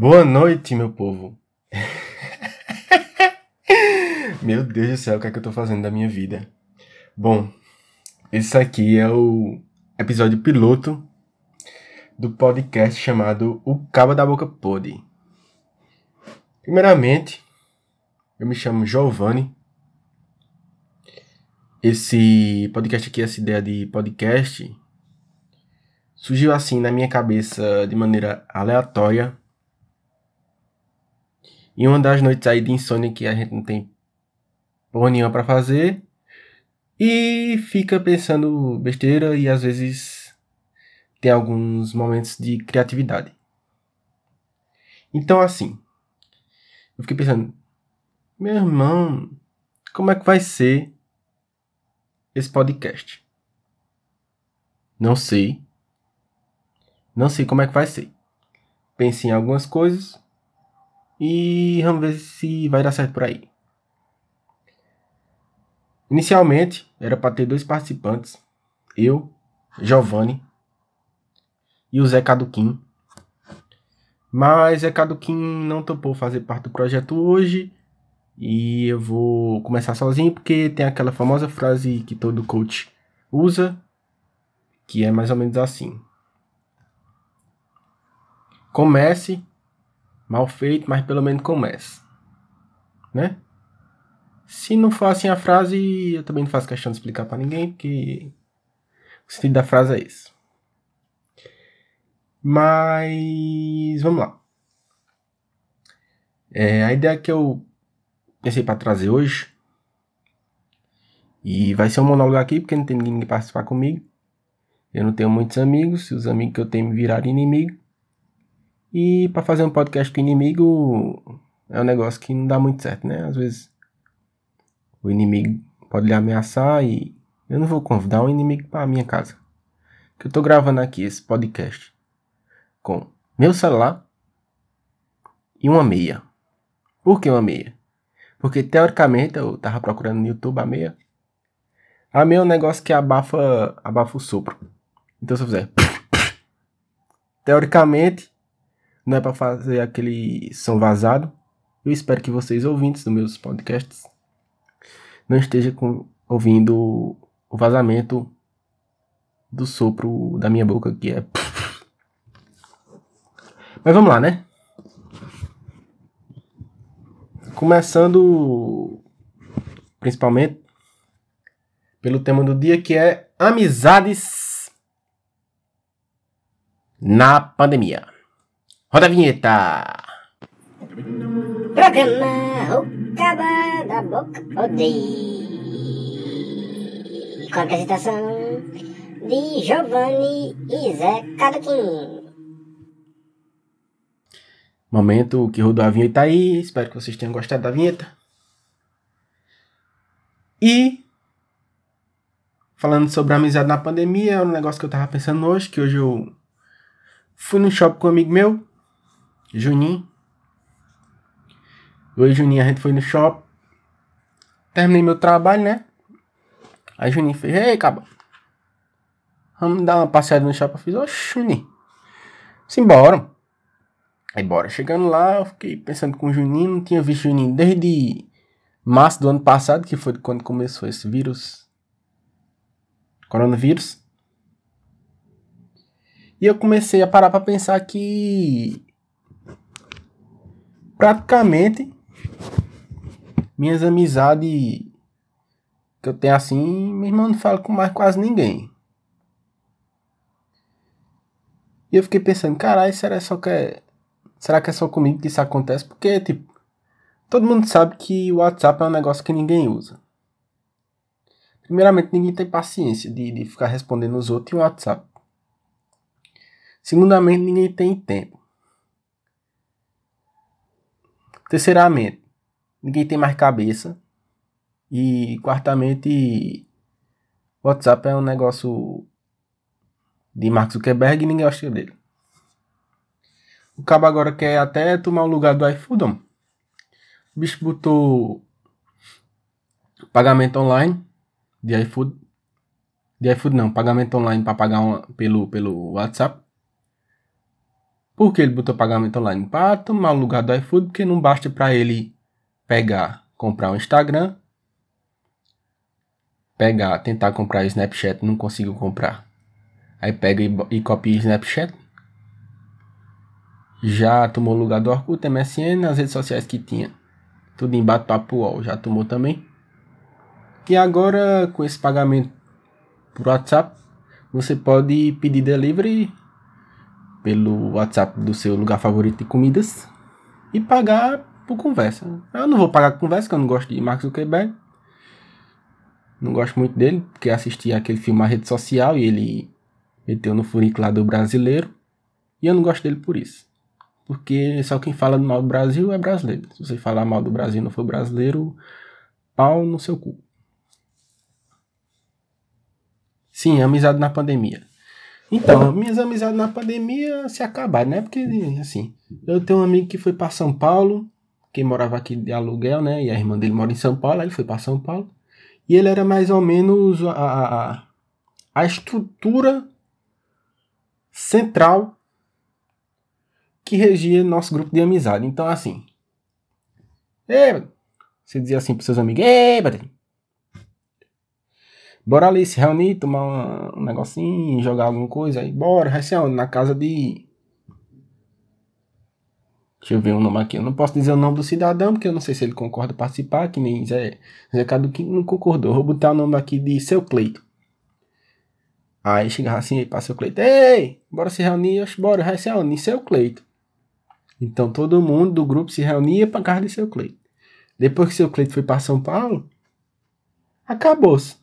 Boa noite, meu povo. meu Deus do céu, o que é que eu tô fazendo da minha vida? Bom, esse aqui é o episódio piloto do podcast chamado O Cabo da Boca Pod. Primeiramente, eu me chamo Giovanni. Esse podcast aqui, essa ideia de podcast, surgiu assim na minha cabeça de maneira aleatória. E uma das noites aí de insônia que a gente não tem porra nenhuma pra fazer. E fica pensando besteira e às vezes tem alguns momentos de criatividade. Então assim, eu fiquei pensando, meu irmão, como é que vai ser esse podcast? Não sei. Não sei como é que vai ser. Pensei em algumas coisas e vamos ver se vai dar certo por aí. Inicialmente era para ter dois participantes, eu, Giovanni e o Zé Caduquim. Mas Zé Caduquim não topou fazer parte do projeto hoje e eu vou começar sozinho porque tem aquela famosa frase que todo coach usa, que é mais ou menos assim: Comece mal feito, mas pelo menos comece. Né? Se não for assim a frase, eu também não faço questão de explicar para ninguém, porque o sentido da frase é esse. Mas vamos lá. É, a ideia que eu pensei para trazer hoje e vai ser um monólogo aqui porque não tem ninguém que participar comigo. Eu não tenho muitos amigos, se os amigos que eu tenho me virarem inimigo. E para fazer um podcast com inimigo é um negócio que não dá muito certo, né? Às vezes o inimigo pode lhe ameaçar e eu não vou convidar um inimigo para minha casa. Que eu tô gravando aqui esse podcast com meu celular e uma meia. Por que uma meia? Porque teoricamente eu tava procurando no YouTube a meia. A meia é um negócio que abafa, abafa o sopro. Então se eu fizer teoricamente não é para fazer aquele som vazado. Eu espero que vocês, ouvintes dos meus podcasts, não estejam com, ouvindo o vazamento do sopro da minha boca, que é. Mas vamos lá, né? Começando principalmente pelo tema do dia que é amizades na pandemia. Roda a vinheta! Programa O Caba da Boca Odeia. Com a apresentação de Giovanni e Zé Caduquim. Momento que rodou a vinheta aí. Espero que vocês tenham gostado da vinheta. E falando sobre a amizade na pandemia, é um negócio que eu tava pensando hoje, que hoje eu fui no shopping com um amigo meu, Juninho. Oi, Juninho, a gente foi no shopping. Terminei meu trabalho, né? Aí Juninho fez, ei, caba. Vamos dar uma passeada no shopping. Eu fiz, oxe, Juninho. Simbora. Aí bora. Chegando lá, eu fiquei pensando com o Juninho. Não tinha visto o Juninho desde março do ano passado, que foi quando começou esse vírus. Coronavírus. E eu comecei a parar pra pensar que praticamente minhas amizades que eu tenho assim, meu irmão não fala com mais quase ninguém. E eu fiquei pensando, caralho, será só que é, será que é só comigo que isso acontece? Porque tipo, todo mundo sabe que o WhatsApp é um negócio que ninguém usa. Primeiramente, ninguém tem paciência de, de ficar respondendo os outros em WhatsApp. Segundamente, ninguém tem tempo. Terceiramente, ninguém tem mais cabeça. E quartamente, WhatsApp é um negócio de Mark Zuckerberg e ninguém gosta dele. O cabo agora quer até tomar o lugar do iFood. O bicho botou pagamento online de iFood. De iFood não, pagamento online para pagar uma, pelo, pelo WhatsApp. Por que ele botou pagamento online? Para tomar o lugar do iFood, porque não basta para ele pegar, comprar um Instagram, pegar, tentar comprar Snapchat, não conseguiu comprar. Aí pega e, e copia Snapchat. Já tomou o lugar do Orkut, MSN, as redes sociais que tinha. Tudo em bate-papo UOL, já tomou também. E agora, com esse pagamento por WhatsApp, você pode pedir delivery pelo WhatsApp do seu lugar favorito de comidas e pagar por conversa. Eu não vou pagar por conversa, porque eu não gosto de Mark Zuckerberg. Não gosto muito dele, porque assisti aquele filme A Rede Social e ele meteu no furico lá do brasileiro. E eu não gosto dele por isso. Porque só quem fala mal do Brasil é brasileiro. Se você falar mal do Brasil e não for brasileiro, pau no seu cu. Sim, amizade na pandemia. Então, minhas amizades na pandemia se acabaram, né? Porque, assim, eu tenho um amigo que foi para São Paulo, que morava aqui de aluguel, né? E a irmã dele mora em São Paulo, aí ele foi para São Paulo. E ele era mais ou menos a, a, a estrutura central que regia nosso grupo de amizade. Então, assim, você dizia assim para seus amigos, ei, Bora ali se reunir, tomar um negocinho, jogar alguma coisa aí. Bora, vai ser onde? Na casa de. Deixa eu ver o nome aqui. Eu não posso dizer o nome do cidadão, porque eu não sei se ele concorda participar, que nem Zé, Zé Cadu que não concordou. Vou botar o nome aqui de seu Cleito. Aí chegava assim para seu Cleito. Ei, bora se reunir, bora, vai ser onde? Em seu Cleito. Então todo mundo do grupo se reunia para casa de seu Cleito. Depois que seu Cleito foi para São Paulo, acabou-se.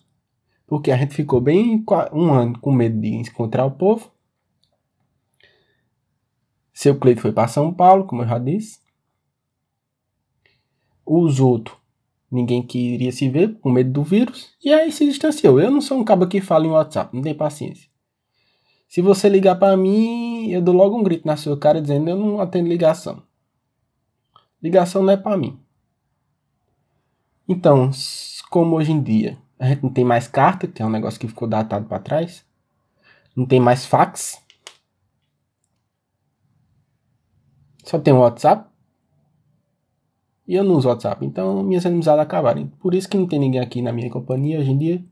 Porque a gente ficou bem um ano com medo de encontrar o povo. Seu Cleito foi para São Paulo, como eu já disse. Os outros, ninguém queria se ver, com medo do vírus. E aí se distanciou. Eu não sou um cabo que fala em WhatsApp, não tem paciência. Se você ligar para mim, eu dou logo um grito na sua cara dizendo eu não atendo ligação. Ligação não é para mim. Então, como hoje em dia a gente não tem mais carta, que é um negócio que ficou datado para trás. Não tem mais fax. Só tem o WhatsApp. E eu não uso WhatsApp. Então minhas amizades acabaram. Por isso que não tem ninguém aqui na minha companhia hoje em dia.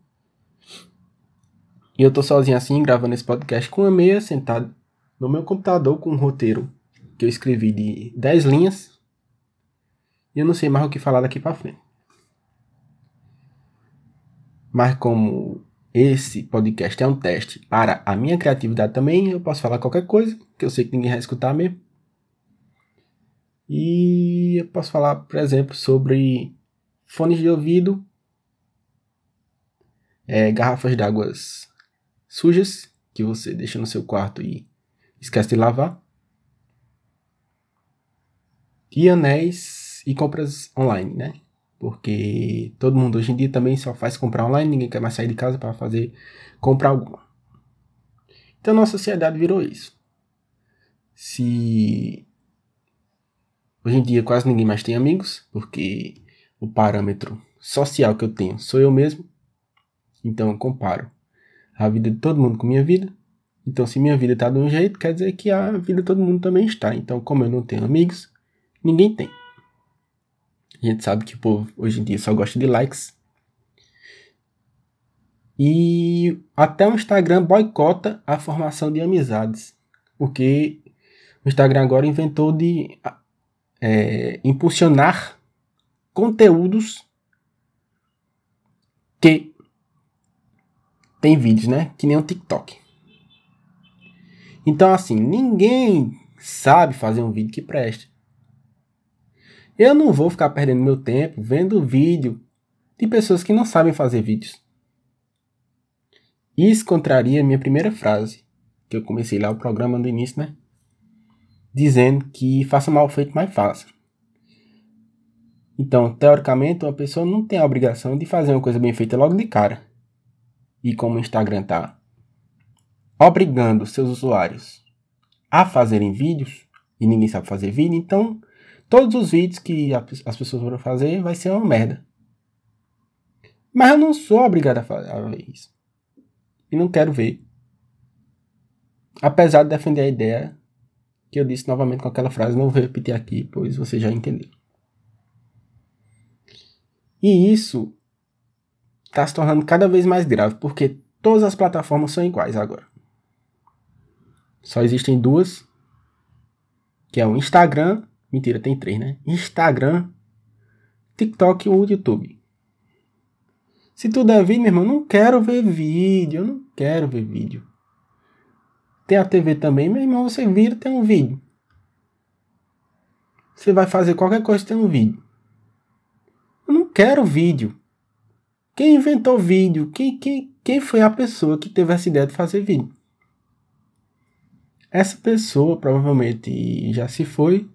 E eu tô sozinho assim, gravando esse podcast com a meia, sentado no meu computador com um roteiro que eu escrevi de 10 linhas. E eu não sei mais o que falar daqui para frente. Mas como esse podcast é um teste para a minha criatividade também, eu posso falar qualquer coisa, que eu sei que ninguém vai escutar mesmo. E eu posso falar, por exemplo, sobre fones de ouvido, é, garrafas d'água sujas que você deixa no seu quarto e esquece de lavar, e anéis e compras online, né? Porque todo mundo hoje em dia também só faz comprar online, ninguém quer mais sair de casa para fazer comprar alguma. Então nossa sociedade virou isso. Se hoje em dia quase ninguém mais tem amigos, porque o parâmetro social que eu tenho sou eu mesmo. Então eu comparo a vida de todo mundo com minha vida. Então se minha vida está de um jeito, quer dizer que a vida de todo mundo também está. Então como eu não tenho amigos, ninguém tem. A gente sabe que o povo hoje em dia só gosta de likes. E até o Instagram boicota a formação de amizades. Porque o Instagram agora inventou de é, impulsionar conteúdos que tem vídeos, né? Que nem o TikTok. Então, assim, ninguém sabe fazer um vídeo que preste. Eu não vou ficar perdendo meu tempo vendo vídeo de pessoas que não sabem fazer vídeos. Isso contraria minha primeira frase, que eu comecei lá o programa no início, né? Dizendo que faça mal feito mais fácil. Então, teoricamente, uma pessoa não tem a obrigação de fazer uma coisa bem feita logo de cara. E como o Instagram tá obrigando seus usuários a fazerem vídeos, e ninguém sabe fazer vídeo, então Todos os vídeos que as pessoas vão fazer vai ser uma merda. Mas eu não sou obrigado a, fazer, a ver isso. E não quero ver. Apesar de defender a ideia que eu disse novamente com aquela frase, não vou repetir aqui, pois você já entendeu. E isso está se tornando cada vez mais grave, porque todas as plataformas são iguais agora. Só existem duas, que é o Instagram, mentira, tem três, né? Instagram, TikTok e o YouTube. Se tudo é vídeo, meu irmão, não quero ver vídeo, eu não quero ver vídeo. Tem a TV também, meu irmão, você vira, tem um vídeo. Você vai fazer qualquer coisa, tem um vídeo. Eu não quero vídeo. Quem inventou vídeo? Quem, quem, quem foi a pessoa que teve essa ideia de fazer vídeo? Essa pessoa provavelmente já se foi.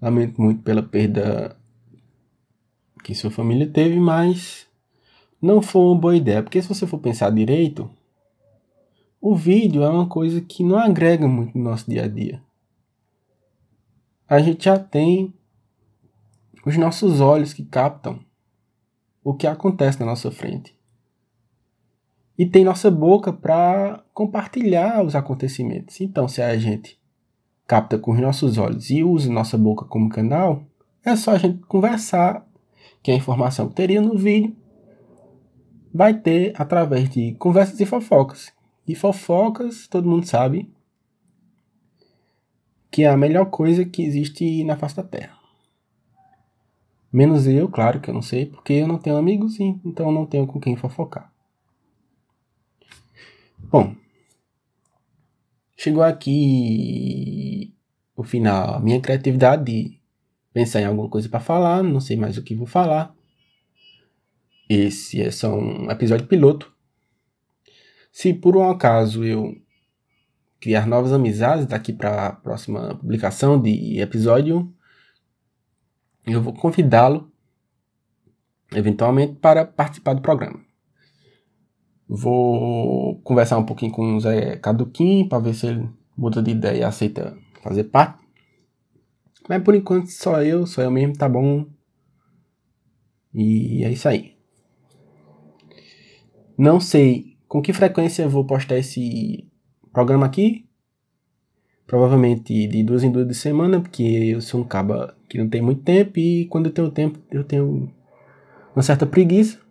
Lamento muito pela perda que sua família teve, mas não foi uma boa ideia. Porque se você for pensar direito, o vídeo é uma coisa que não agrega muito no nosso dia a dia. A gente já tem os nossos olhos que captam o que acontece na nossa frente. E tem nossa boca para compartilhar os acontecimentos. Então, se a gente capta com os nossos olhos e usa nossa boca como canal, é só a gente conversar, que a informação que teria no vídeo vai ter através de conversas e fofocas. E fofocas, todo mundo sabe, que é a melhor coisa que existe na face da Terra. Menos eu, claro que eu não sei, porque eu não tenho amigos, então não tenho com quem fofocar. Bom, chegou aqui o final, minha criatividade de pensar em alguma coisa para falar, não sei mais o que vou falar. Esse é só um episódio piloto. Se por um acaso eu criar novas amizades daqui para a próxima publicação de episódio, eu vou convidá-lo eventualmente para participar do programa. Vou conversar um pouquinho com o Zé Caduquim para ver se ele muda de ideia e aceita fazer parte. Mas por enquanto só eu, só eu mesmo, tá bom. E é isso aí. Não sei com que frequência eu vou postar esse programa aqui? Provavelmente de duas em duas de semana, porque eu sou um caba que não tem muito tempo e quando eu tenho tempo eu tenho uma certa preguiça.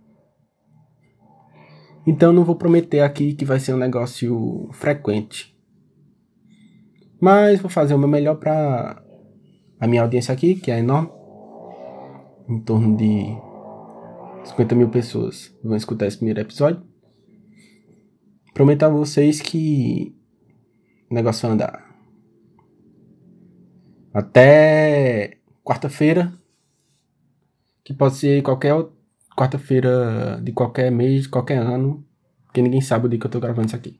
Então não vou prometer aqui que vai ser um negócio frequente. Mas vou fazer o meu melhor para a minha audiência aqui, que é enorme. Em torno de 50 mil pessoas vão escutar esse primeiro episódio. Prometo a vocês que o negócio vai andar. Até quarta-feira, que pode ser qualquer quarta-feira de qualquer mês, qualquer ano, porque ninguém sabe o dia que eu tô gravando isso aqui.